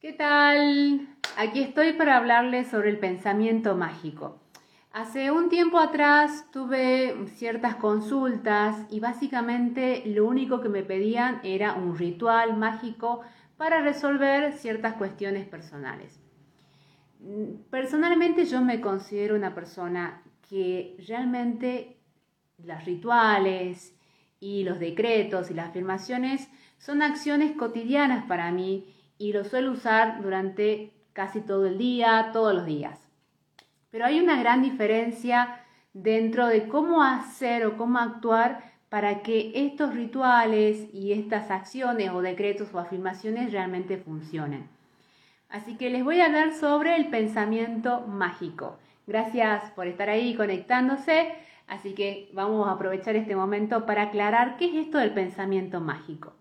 ¿Qué tal? Aquí estoy para hablarles sobre el pensamiento mágico. Hace un tiempo atrás tuve ciertas consultas y básicamente lo único que me pedían era un ritual mágico para resolver ciertas cuestiones personales. Personalmente yo me considero una persona que realmente los rituales y los decretos y las afirmaciones son acciones cotidianas para mí y lo suelo usar durante casi todo el día, todos los días. Pero hay una gran diferencia dentro de cómo hacer o cómo actuar para que estos rituales y estas acciones o decretos o afirmaciones realmente funcionen. Así que les voy a hablar sobre el pensamiento mágico. Gracias por estar ahí conectándose. Así que vamos a aprovechar este momento para aclarar qué es esto del pensamiento mágico.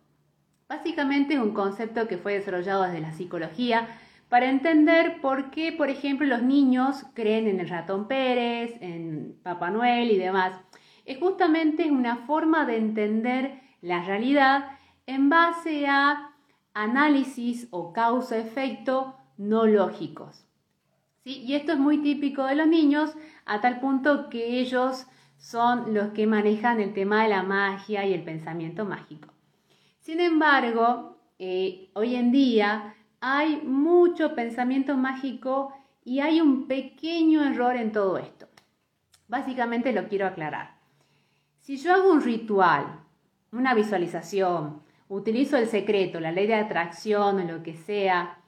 Básicamente es un concepto que fue desarrollado desde la psicología para entender por qué, por ejemplo, los niños creen en el ratón Pérez, en Papá Noel y demás. Es justamente una forma de entender la realidad en base a análisis o causa-efecto no lógicos. ¿Sí? Y esto es muy típico de los niños a tal punto que ellos son los que manejan el tema de la magia y el pensamiento mágico. Sin embargo, eh, hoy en día hay mucho pensamiento mágico y hay un pequeño error en todo esto. Básicamente lo quiero aclarar. Si yo hago un ritual, una visualización, utilizo el secreto, la ley de atracción o lo que sea,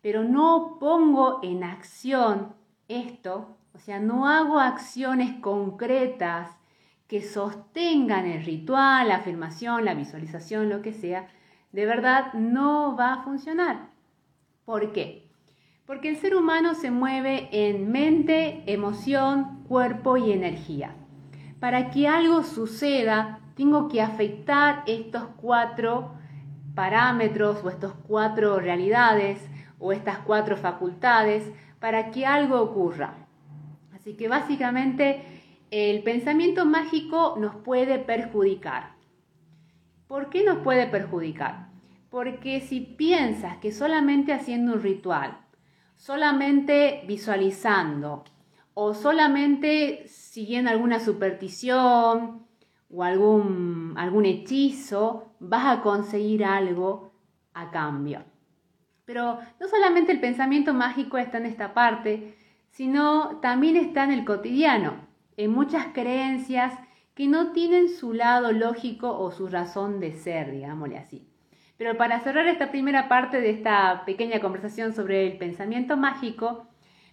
pero no pongo en acción esto, o sea, no hago acciones concretas que sostengan el ritual, la afirmación, la visualización, lo que sea, de verdad no va a funcionar. ¿Por qué? Porque el ser humano se mueve en mente, emoción, cuerpo y energía. Para que algo suceda, tengo que afectar estos cuatro parámetros o estas cuatro realidades o estas cuatro facultades para que algo ocurra. Así que básicamente el pensamiento mágico nos puede perjudicar. ¿Por qué nos puede perjudicar? Porque si piensas que solamente haciendo un ritual, solamente visualizando o solamente siguiendo alguna superstición o algún, algún hechizo, vas a conseguir algo a cambio. Pero no solamente el pensamiento mágico está en esta parte, sino también está en el cotidiano en muchas creencias que no tienen su lado lógico o su razón de ser, digámosle así. Pero para cerrar esta primera parte de esta pequeña conversación sobre el pensamiento mágico,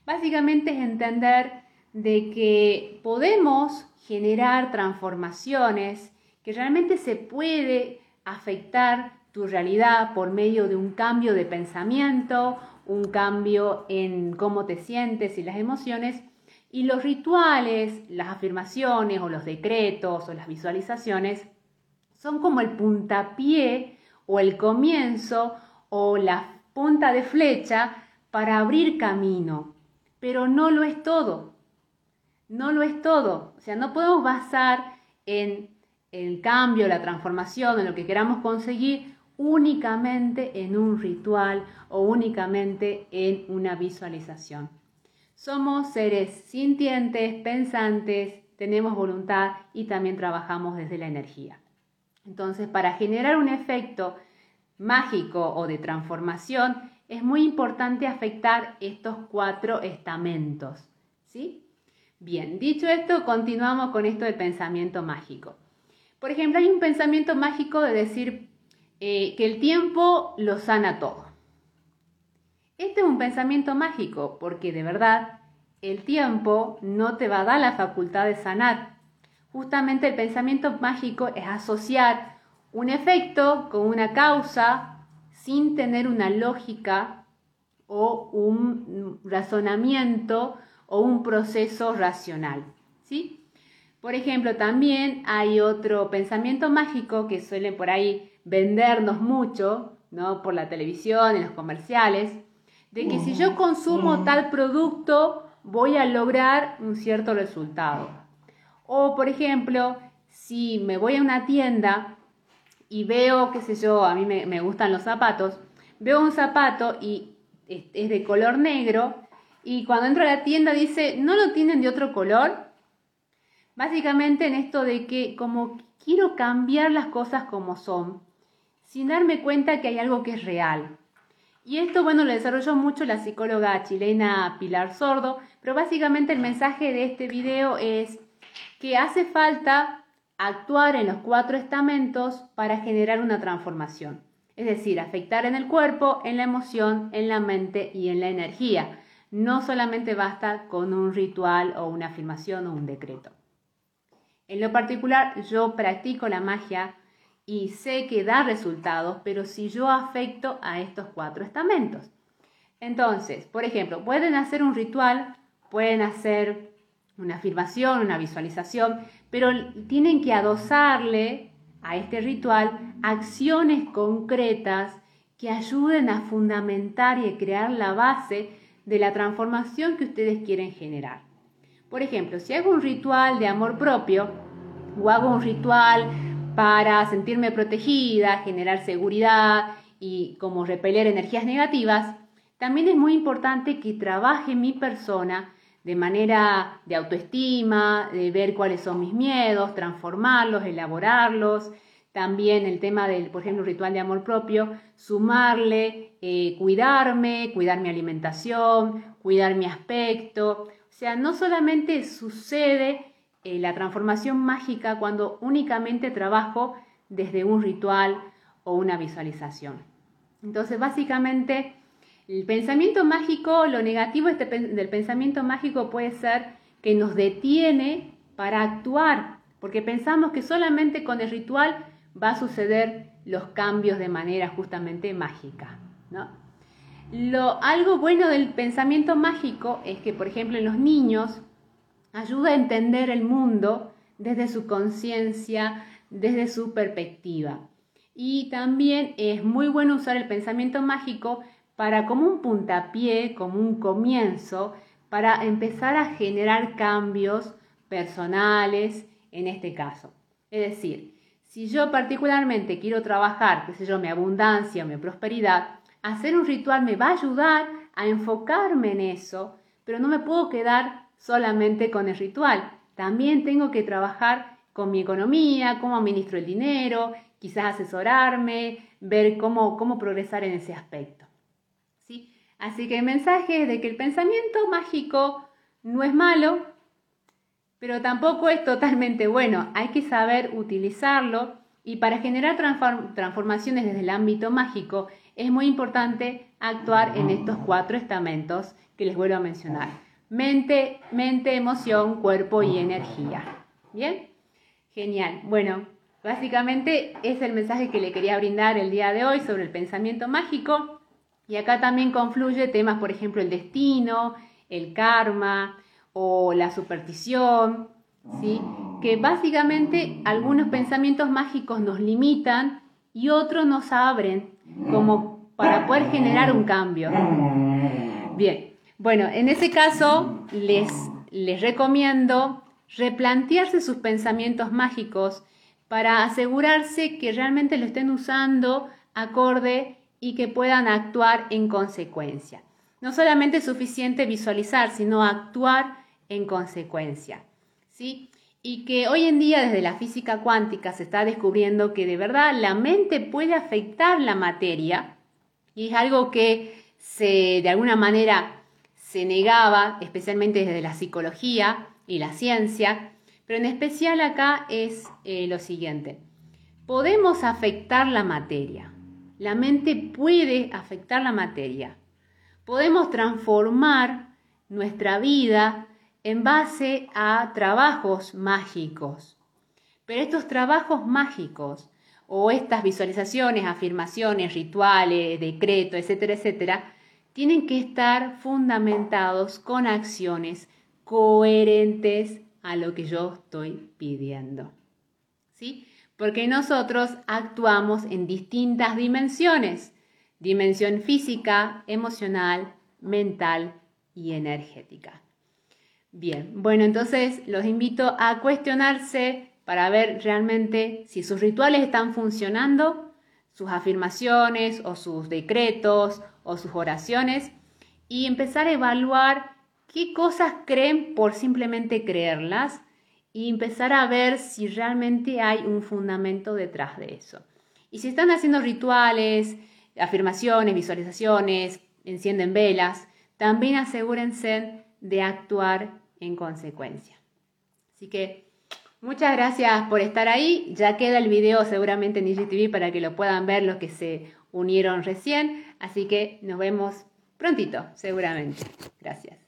básicamente es entender de que podemos generar transformaciones, que realmente se puede afectar tu realidad por medio de un cambio de pensamiento, un cambio en cómo te sientes y las emociones, y los rituales, las afirmaciones o los decretos o las visualizaciones son como el puntapié o el comienzo o la punta de flecha para abrir camino. Pero no lo es todo. No lo es todo. O sea, no podemos basar en el cambio, la transformación, en lo que queramos conseguir únicamente en un ritual o únicamente en una visualización. Somos seres sintientes, pensantes, tenemos voluntad y también trabajamos desde la energía. Entonces, para generar un efecto mágico o de transformación, es muy importante afectar estos cuatro estamentos. ¿Sí? Bien, dicho esto, continuamos con esto del pensamiento mágico. Por ejemplo, hay un pensamiento mágico de decir eh, que el tiempo lo sana todo. Este es un pensamiento mágico porque de verdad el tiempo no te va a dar la facultad de sanar. Justamente el pensamiento mágico es asociar un efecto con una causa sin tener una lógica o un razonamiento o un proceso racional. ¿sí? Por ejemplo, también hay otro pensamiento mágico que suelen por ahí vendernos mucho, ¿no? Por la televisión, en los comerciales, de que si yo consumo tal producto voy a lograr un cierto resultado. O, por ejemplo, si me voy a una tienda y veo, qué sé yo, a mí me, gustan los zapatos, veo un zapato y es de color negro y cuando entro a la tienda dice, ¿no lo tienen de otro color? Básicamente en esto de que como quiero cambiar las cosas como son, sin darme cuenta que hay algo que es real. Y esto, bueno, lo desarrolló mucho la psicóloga chilena Pilar Sordo, pero básicamente el mensaje de este video es que hace falta actuar en los cuatro estamentos para generar una transformación. Es decir, afectar en el cuerpo, en la emoción, en la mente y en la energía. No solamente basta con un ritual o una afirmación o un decreto. En lo particular, yo practico la magia y sé que da resultados, pero si yo afecto a estos cuatro estamentos. Entonces, por ejemplo, pueden hacer un ritual, pueden hacer una afirmación, una visualización, pero tienen que adosarle a este ritual acciones concretas que ayuden a fundamentar y a crear la base de la transformación que ustedes quieren generar. Por ejemplo, si hago un ritual de amor propio o hago un ritual para sentirme protegida, generar seguridad y como repeler energías negativas, también es muy importante que trabaje mi persona de manera de autoestima, de ver cuáles son mis miedos, transformarlos, elaborarlos. También el tema del, por ejemplo, ritual de amor propio, sumarle, eh, cuidarme, cuidar mi alimentación, cuidar mi aspecto. O sea, no solamente sucede eh, la transformación mágica cuando únicamente trabajo desde un ritual o una visualización. Entonces, básicamente, el pensamiento mágico, lo negativo este del pensamiento mágico puede ser que nos detiene para actuar, porque pensamos que solamente con el ritual va a suceder los cambios de manera justamente mágica. Lo, algo bueno del pensamiento mágico es que, por ejemplo, en los niños ayuda a entender el mundo desde su conciencia, desde su perspectiva. Y también es muy bueno usar el pensamiento mágico para como un puntapié, como un comienzo, para empezar a generar cambios personales en este caso. Es decir, si yo particularmente quiero trabajar, qué sé yo, mi abundancia, mi prosperidad, hacer un ritual me va a ayudar a enfocarme en eso, pero no me puedo quedar solamente con el ritual. También tengo que trabajar con mi economía, cómo administro el dinero, quizás asesorarme, ver cómo, cómo progresar en ese aspecto. Así que el mensaje es de que el pensamiento mágico no es malo, pero tampoco es totalmente bueno. Hay que saber utilizarlo y para generar transformaciones desde el ámbito mágico es muy importante actuar en estos cuatro estamentos que les vuelvo a mencionar. Mente, mente, emoción, cuerpo y energía. ¿Bien? Genial. Bueno, básicamente es el mensaje que le quería brindar el día de hoy sobre el pensamiento mágico. Y acá también confluye temas, por ejemplo, el destino, el karma o la superstición, ¿sí? que básicamente algunos pensamientos mágicos nos limitan y otros nos abren como para poder generar un cambio. Bien, bueno, en ese caso les, les recomiendo replantearse sus pensamientos mágicos para asegurarse que realmente lo estén usando acorde y que puedan actuar en consecuencia. No solamente es suficiente visualizar, sino actuar en consecuencia. ¿sí? Y que hoy en día desde la física cuántica se está descubriendo que de verdad la mente puede afectar la materia y es algo que se de alguna manera se negaba, especialmente desde la psicología y la ciencia, pero en especial acá es eh, lo siguiente. Podemos afectar la materia. La mente puede afectar la materia. Podemos transformar nuestra vida en base a trabajos mágicos. Pero estos trabajos mágicos o estas visualizaciones, afirmaciones, rituales, decretos, etcétera, etcétera, tienen que estar fundamentados con acciones coherentes a lo que yo estoy pidiendo. ¿Sí? porque nosotros actuamos en distintas dimensiones, dimensión física, emocional, mental y energética. Bien, bueno, entonces los invito a cuestionarse para ver realmente si sus rituales están funcionando, sus afirmaciones o sus decretos o sus oraciones y empezar a evaluar qué cosas creen por simplemente creerlas y empezar a ver si realmente hay un fundamento detrás de eso. Y si están haciendo rituales, afirmaciones, visualizaciones, encienden velas, también asegúrense de actuar en consecuencia. Así que muchas gracias por estar ahí. Ya queda el video seguramente en IGTV para que lo puedan ver los que se unieron recién. Así que nos vemos prontito, seguramente. Gracias.